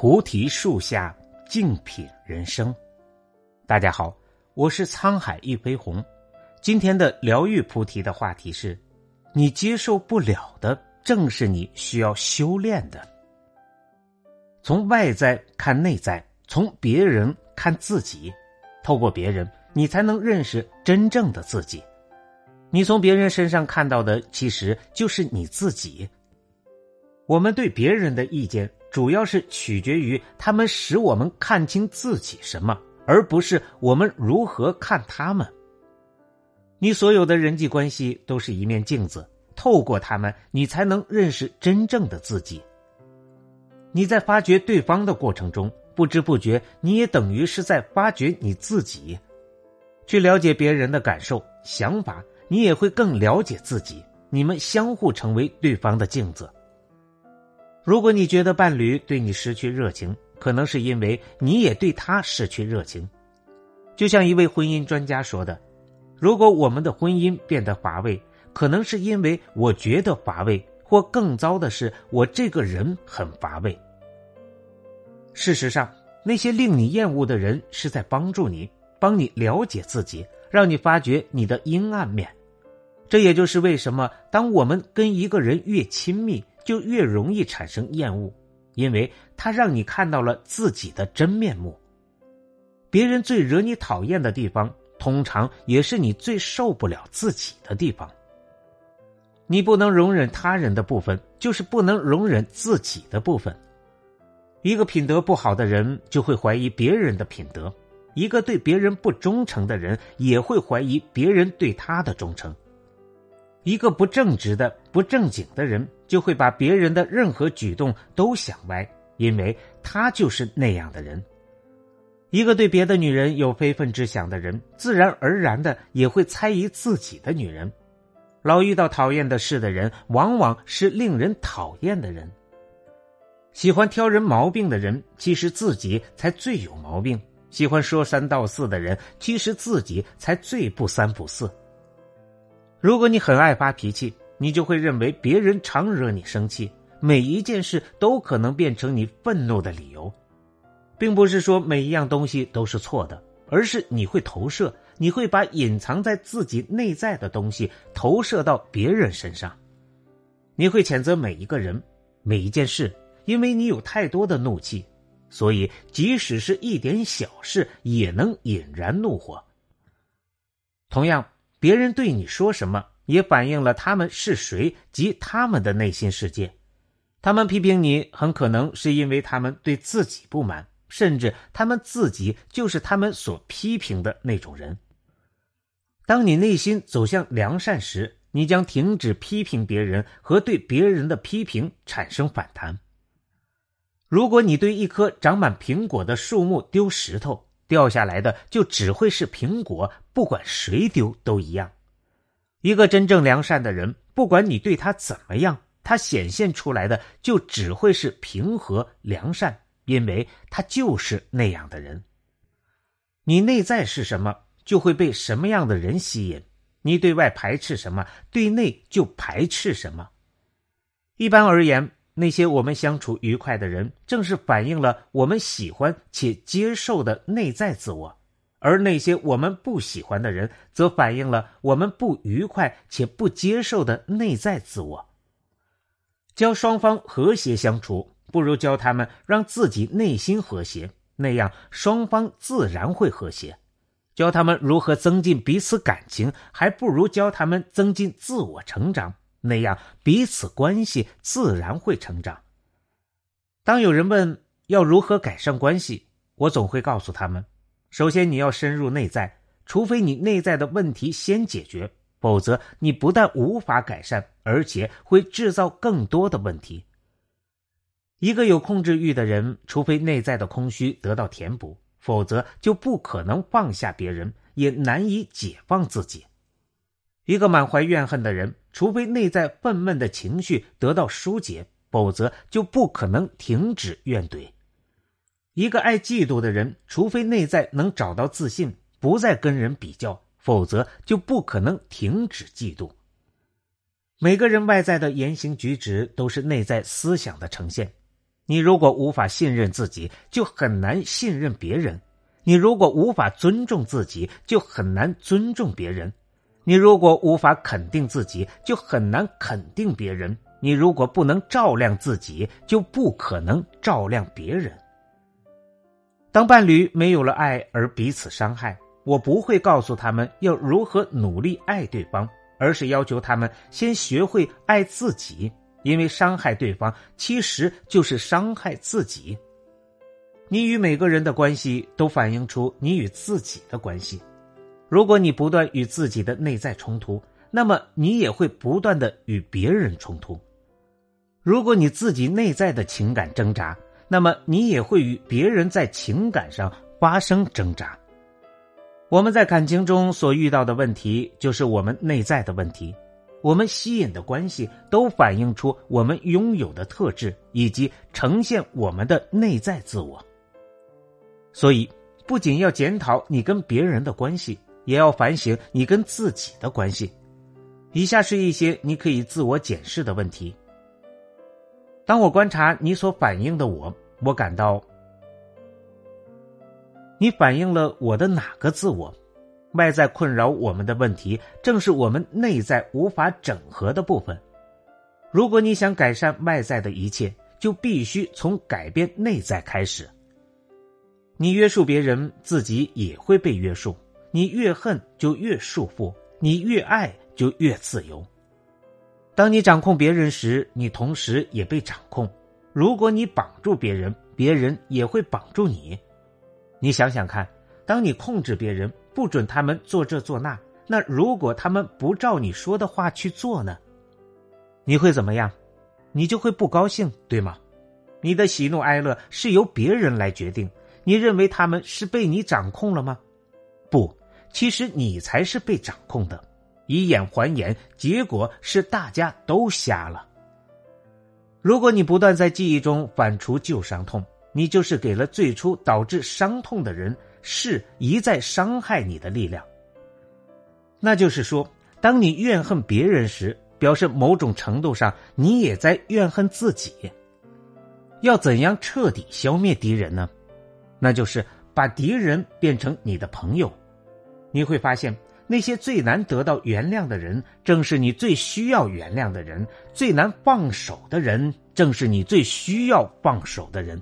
菩提树下，静品人生。大家好，我是沧海一飞鸿。今天的疗愈菩提的话题是：你接受不了的，正是你需要修炼的。从外在看内在，从别人看自己，透过别人，你才能认识真正的自己。你从别人身上看到的，其实就是你自己。我们对别人的意见。主要是取决于他们使我们看清自己什么，而不是我们如何看他们。你所有的人际关系都是一面镜子，透过他们，你才能认识真正的自己。你在发掘对方的过程中，不知不觉，你也等于是在发掘你自己。去了解别人的感受、想法，你也会更了解自己。你们相互成为对方的镜子。如果你觉得伴侣对你失去热情，可能是因为你也对他失去热情。就像一位婚姻专家说的：“如果我们的婚姻变得乏味，可能是因为我觉得乏味，或更糟的是，我这个人很乏味。”事实上，那些令你厌恶的人是在帮助你，帮你了解自己，让你发觉你的阴暗面。这也就是为什么，当我们跟一个人越亲密，就越容易产生厌恶，因为他让你看到了自己的真面目。别人最惹你讨厌的地方，通常也是你最受不了自己的地方。你不能容忍他人的部分，就是不能容忍自己的部分。一个品德不好的人，就会怀疑别人的品德；一个对别人不忠诚的人，也会怀疑别人对他的忠诚。一个不正直的、不正经的人，就会把别人的任何举动都想歪，因为他就是那样的人。一个对别的女人有非分之想的人，自然而然的也会猜疑自己的女人。老遇到讨厌的事的人，往往是令人讨厌的人。喜欢挑人毛病的人，其实自己才最有毛病；喜欢说三道四的人，其实自己才最不三不四。如果你很爱发脾气，你就会认为别人常惹你生气，每一件事都可能变成你愤怒的理由，并不是说每一样东西都是错的，而是你会投射，你会把隐藏在自己内在的东西投射到别人身上，你会谴责每一个人、每一件事，因为你有太多的怒气，所以即使是一点小事也能引燃怒火。同样。别人对你说什么，也反映了他们是谁及他们的内心世界。他们批评你，很可能是因为他们对自己不满，甚至他们自己就是他们所批评的那种人。当你内心走向良善时，你将停止批评别人和对别人的批评产生反弹。如果你对一棵长满苹果的树木丢石头，掉下来的就只会是苹果，不管谁丢都一样。一个真正良善的人，不管你对他怎么样，他显现出来的就只会是平和良善，因为他就是那样的人。你内在是什么，就会被什么样的人吸引。你对外排斥什么，对内就排斥什么。一般而言。那些我们相处愉快的人，正是反映了我们喜欢且接受的内在自我；而那些我们不喜欢的人，则反映了我们不愉快且不接受的内在自我。教双方和谐相处，不如教他们让自己内心和谐，那样双方自然会和谐；教他们如何增进彼此感情，还不如教他们增进自我成长。那样彼此关系自然会成长。当有人问要如何改善关系，我总会告诉他们：首先你要深入内在，除非你内在的问题先解决，否则你不但无法改善，而且会制造更多的问题。一个有控制欲的人，除非内在的空虚得到填补，否则就不可能放下别人，也难以解放自己。一个满怀怨恨的人，除非内在愤懑的情绪得到疏解，否则就不可能停止怨怼。一个爱嫉妒的人，除非内在能找到自信，不再跟人比较，否则就不可能停止嫉妒。每个人外在的言行举止都是内在思想的呈现。你如果无法信任自己，就很难信任别人；你如果无法尊重自己，就很难尊重别人；你如果无法肯定自己，就很难肯定别人；你如果不能照亮自己，就不可能照亮别人。当伴侣没有了爱而彼此伤害，我不会告诉他们要如何努力爱对方，而是要求他们先学会爱自己。因为伤害对方其实就是伤害自己。你与每个人的关系都反映出你与自己的关系。如果你不断与自己的内在冲突，那么你也会不断的与别人冲突。如果你自己内在的情感挣扎，那么你也会与别人在情感上发生挣扎。我们在感情中所遇到的问题，就是我们内在的问题。我们吸引的关系都反映出我们拥有的特质，以及呈现我们的内在自我。所以，不仅要检讨你跟别人的关系，也要反省你跟自己的关系。以下是一些你可以自我检视的问题。当我观察你所反映的我，我感到，你反映了我的哪个自我？外在困扰我们的问题，正是我们内在无法整合的部分。如果你想改善外在的一切，就必须从改变内在开始。你约束别人，自己也会被约束。你越恨，就越束缚；你越爱，就越自由。当你掌控别人时，你同时也被掌控。如果你绑住别人，别人也会绑住你。你想想看，当你控制别人。不准他们做这做那，那如果他们不照你说的话去做呢？你会怎么样？你就会不高兴，对吗？你的喜怒哀乐是由别人来决定，你认为他们是被你掌控了吗？不，其实你才是被掌控的。以眼还眼，结果是大家都瞎了。如果你不断在记忆中反刍旧伤痛，你就是给了最初导致伤痛的人。是一再伤害你的力量。那就是说，当你怨恨别人时，表示某种程度上你也在怨恨自己。要怎样彻底消灭敌人呢？那就是把敌人变成你的朋友。你会发现，那些最难得到原谅的人，正是你最需要原谅的人；最难放手的人，正是你最需要放手的人。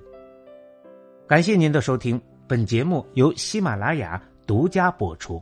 感谢您的收听。本节目由喜马拉雅独家播出。